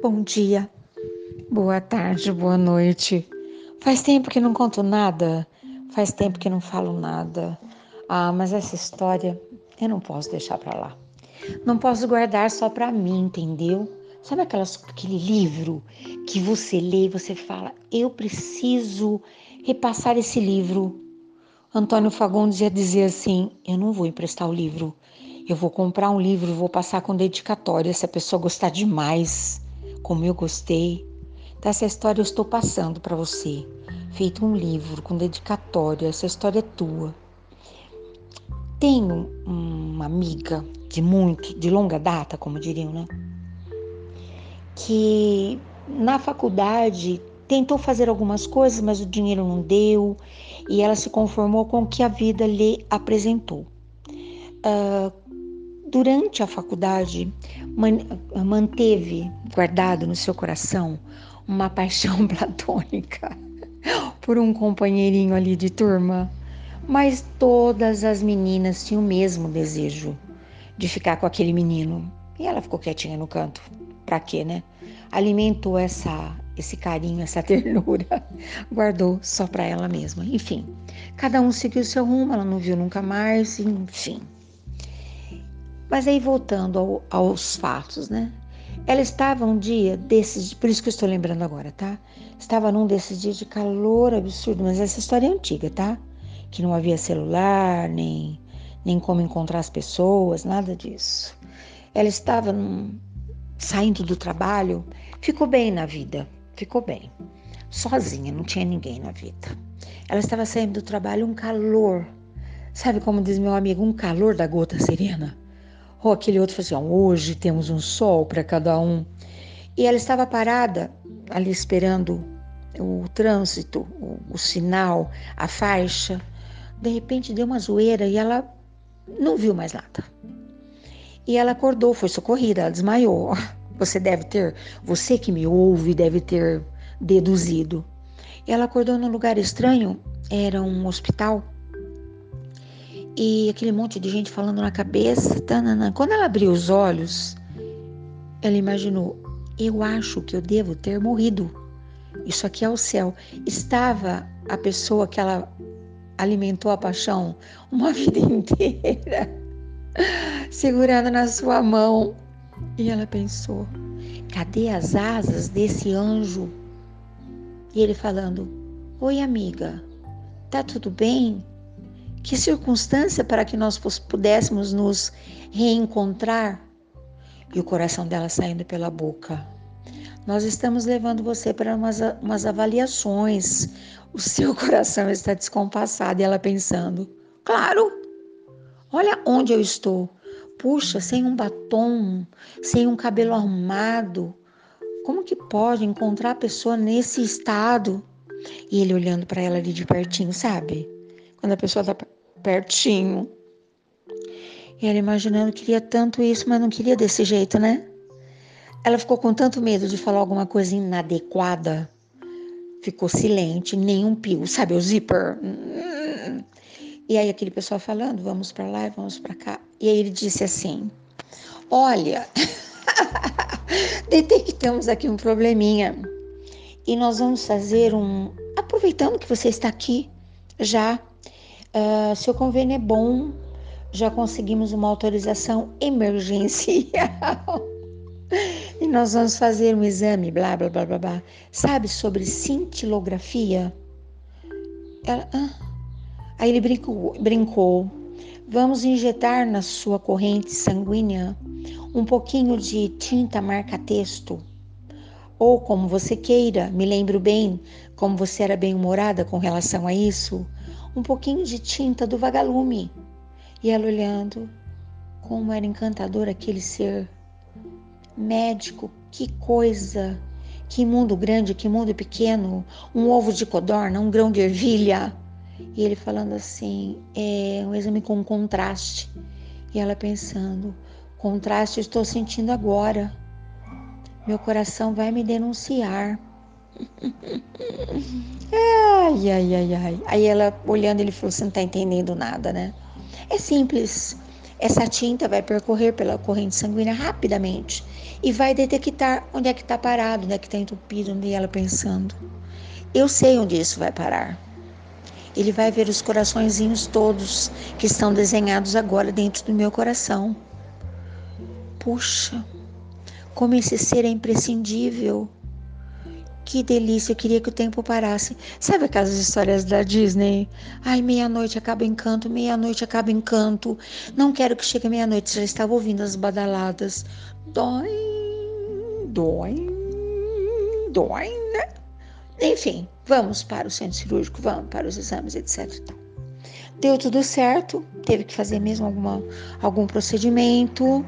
Bom dia, boa tarde, boa noite. Faz tempo que não conto nada, faz tempo que não falo nada. Ah, mas essa história eu não posso deixar para lá. Não posso guardar só para mim, entendeu? Sabe aquelas, aquele livro que você lê e você fala, eu preciso repassar esse livro. Antônio Fagundes ia dizer assim: eu não vou emprestar o livro, eu vou comprar um livro, vou passar com dedicatória se a pessoa gostar demais, como eu gostei. Então, essa história eu estou passando para você. Feito um livro com dedicatória, essa história é tua. Tenho uma amiga de muito, de longa data, como diriam, né? Que na faculdade tentou fazer algumas coisas, mas o dinheiro não deu e ela se conformou com o que a vida lhe apresentou. Uh, durante a faculdade, manteve guardado no seu coração uma paixão platônica por um companheirinho ali de turma, mas todas as meninas tinham o mesmo desejo de ficar com aquele menino. E ela ficou quietinha no canto. Pra quê, né? Alimentou essa esse carinho, essa ternura, guardou só para ela mesma. Enfim, cada um seguiu seu rumo, ela não viu nunca mais, enfim. Mas aí voltando ao, aos fatos, né? Ela estava um dia desses, por isso que eu estou lembrando agora, tá? Estava num desses dias de calor absurdo, mas essa história é antiga, tá? Que não havia celular, nem, nem como encontrar as pessoas, nada disso. Ela estava num, saindo do trabalho, ficou bem na vida, ficou bem. Sozinha, não tinha ninguém na vida. Ela estava saindo do trabalho, um calor. Sabe como diz meu amigo, um calor da gota serena? Ou aquele outro falou assim: hoje temos um sol para cada um. E ela estava parada ali esperando o trânsito, o, o sinal, a faixa. De repente deu uma zoeira e ela não viu mais nada. E ela acordou, foi socorrida, ela desmaiou. Você deve ter, você que me ouve, deve ter deduzido. Ela acordou num lugar estranho, era um hospital e aquele monte de gente falando na cabeça. Tanana. Quando ela abriu os olhos, ela imaginou: eu acho que eu devo ter morrido. Isso aqui é o céu. Estava a pessoa que ela alimentou a paixão uma vida inteira, segurando na sua mão. E ela pensou: cadê as asas desse anjo? E ele falando: Oi, amiga, tá tudo bem? Que circunstância para que nós pudéssemos nos reencontrar? E o coração dela saindo pela boca. Nós estamos levando você para umas, umas avaliações. O seu coração está descompassado e ela pensando: claro, olha onde eu estou. Puxa, sem um batom, sem um cabelo arrumado. Como que pode encontrar a pessoa nesse estado? E ele olhando para ela ali de pertinho, sabe? Quando a pessoa está pertinho. E ela imaginando que queria tanto isso, mas não queria desse jeito, né? Ela ficou com tanto medo de falar alguma coisa inadequada. Ficou silente, nenhum pio, sabe, o zíper. E aí aquele pessoal falando, vamos para lá e vamos para cá. E aí ele disse assim: "Olha, detectamos aqui um probleminha. E nós vamos fazer um, aproveitando que você está aqui já, Uh, seu convênio é bom, já conseguimos uma autorização emergencial. e nós vamos fazer um exame, blá, blá, blá, blá, blá. Sabe sobre cintilografia? Ela, ah. Aí ele brincou, brincou. Vamos injetar na sua corrente sanguínea um pouquinho de tinta marca-texto. Ou como você queira, me lembro bem como você era bem-humorada com relação a isso um pouquinho de tinta do vagalume. E ela olhando, como era encantador aquele ser. Médico, que coisa! Que mundo grande, que mundo pequeno, um ovo de codorna, um grão de ervilha. E ele falando assim, é um exame com contraste. E ela pensando, contraste estou sentindo agora. Meu coração vai me denunciar. Ai, ai, ai, ai. Aí ela olhando, ele falou: Você não tá entendendo nada, né? É simples. essa tinta vai percorrer pela corrente sanguínea rapidamente e vai detectar onde é que está parado, onde é que está entupido, onde ela pensando. Eu sei onde isso vai parar. Ele vai ver os coraçõezinhos todos que estão desenhados agora dentro do meu coração. Puxa, como esse ser é imprescindível. Que delícia, eu queria que o tempo parasse. Sabe aquelas histórias da Disney? Ai, meia-noite acaba encanto, meia-noite acaba encanto. Não quero que chegue meia-noite. Já estava ouvindo as badaladas. Dói, dói, dói, né? Enfim, vamos para o centro cirúrgico, vamos para os exames, etc. Deu tudo certo, teve que fazer mesmo alguma, algum procedimento.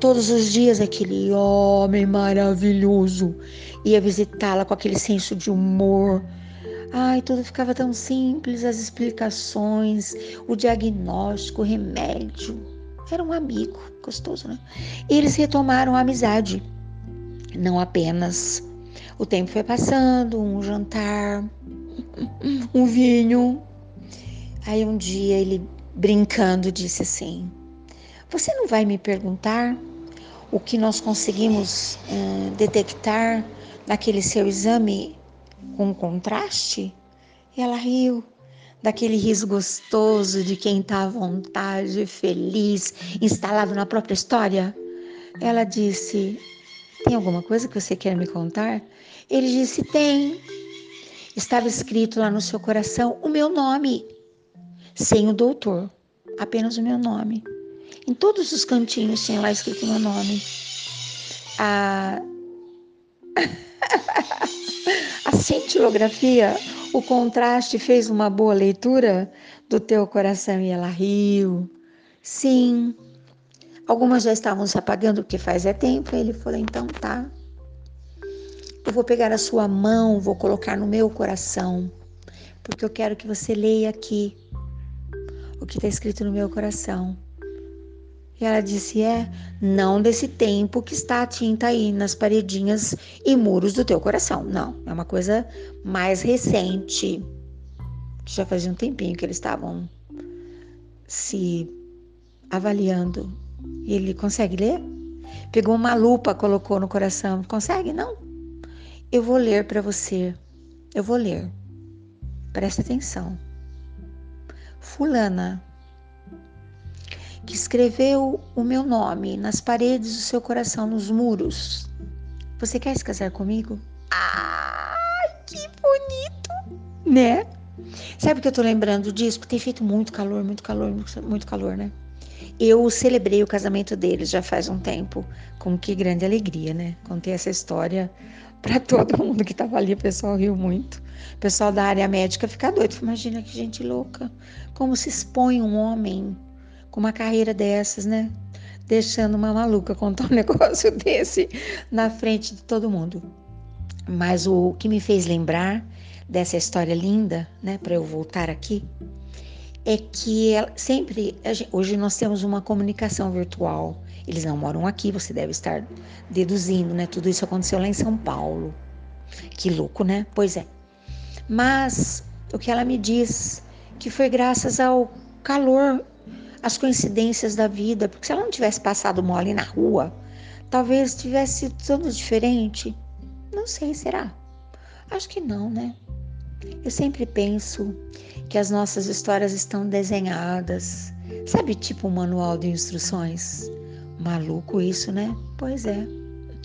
Todos os dias aquele homem maravilhoso ia visitá-la com aquele senso de humor. Ai, tudo ficava tão simples, as explicações, o diagnóstico, o remédio. Era um amigo, gostoso, né? E eles retomaram a amizade. Não apenas o tempo foi passando, um jantar, um vinho. Aí um dia ele brincando disse assim: Você não vai me perguntar o que nós conseguimos uh, detectar naquele seu exame com contraste? Ela riu, daquele riso gostoso de quem está à vontade, feliz, instalado na própria história. Ela disse: Tem alguma coisa que você quer me contar? Ele disse: Tem. Estava escrito lá no seu coração o meu nome, sem o doutor, apenas o meu nome. Em todos os cantinhos tinha lá escrito meu nome. A A cintilografia, o contraste fez uma boa leitura do teu coração e ela riu. Sim. Algumas já estavam se apagando porque faz é tempo. Ele falou: então tá. Eu vou pegar a sua mão, vou colocar no meu coração, porque eu quero que você leia aqui o que está escrito no meu coração. Ela disse: É, não desse tempo que está a tinta aí nas paredinhas e muros do teu coração. Não, é uma coisa mais recente. Já fazia um tempinho que eles estavam se avaliando. Ele consegue ler? Pegou uma lupa, colocou no coração. Consegue? Não. Eu vou ler para você. Eu vou ler. Presta atenção. Fulana que escreveu o meu nome nas paredes do seu coração, nos muros. Você quer se casar comigo? Ai, que bonito, né? Sabe que eu tô lembrando disso? Porque tem feito muito calor, muito calor, muito calor, né? Eu celebrei o casamento deles já faz um tempo, com que grande alegria, né? Contei essa história para todo mundo que tava ali, o pessoal riu muito. O pessoal da área médica fica doido. Imagina que gente louca. Como se expõe um homem com uma carreira dessas, né? Deixando uma maluca contar um negócio desse na frente de todo mundo. Mas o que me fez lembrar dessa história linda, né, para eu voltar aqui, é que ela, sempre, hoje nós temos uma comunicação virtual. Eles não moram aqui, você deve estar deduzindo, né? Tudo isso aconteceu lá em São Paulo. Que louco, né? Pois é. Mas o que ela me diz que foi graças ao calor as coincidências da vida, porque se ela não tivesse passado mole na rua, talvez tivesse sido tudo diferente. Não sei, será? Acho que não, né? Eu sempre penso que as nossas histórias estão desenhadas, sabe, tipo um manual de instruções. Maluco isso, né? Pois é.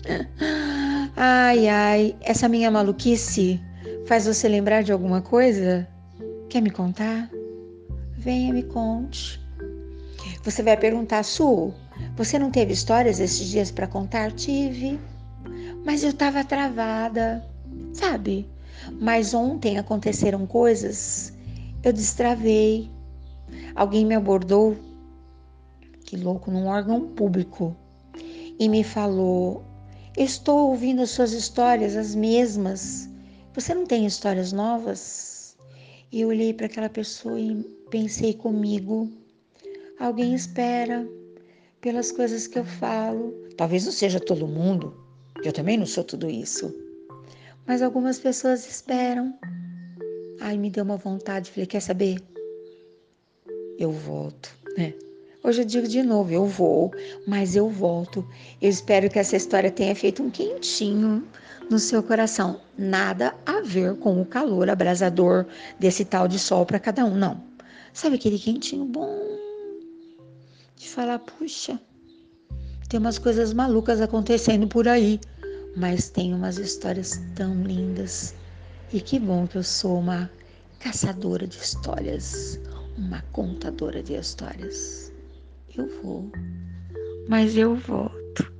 Ai, ai, essa minha maluquice faz você lembrar de alguma coisa? Quer me contar? Venha, me conte. Você vai perguntar, Su, você não teve histórias esses dias para contar? Tive, mas eu estava travada, sabe? Mas ontem aconteceram coisas, eu destravei. Alguém me abordou, que louco, num órgão público, e me falou: Estou ouvindo as suas histórias, as mesmas. Você não tem histórias novas? E eu olhei para aquela pessoa e pensei comigo: Alguém espera pelas coisas que eu falo. Talvez não seja todo mundo, eu também não sou tudo isso. Mas algumas pessoas esperam. Ai, me deu uma vontade, falei, quer saber? Eu volto, né? Hoje eu digo de novo, eu vou, mas eu volto. Eu espero que essa história tenha feito um quentinho no seu coração. Nada a ver com o calor abrasador desse tal de sol para cada um, não. Sabe aquele quentinho bom de falar, puxa, tem umas coisas malucas acontecendo por aí, mas tem umas histórias tão lindas. E que bom que eu sou uma caçadora de histórias, uma contadora de histórias. Eu vou, mas eu volto.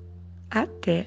Até.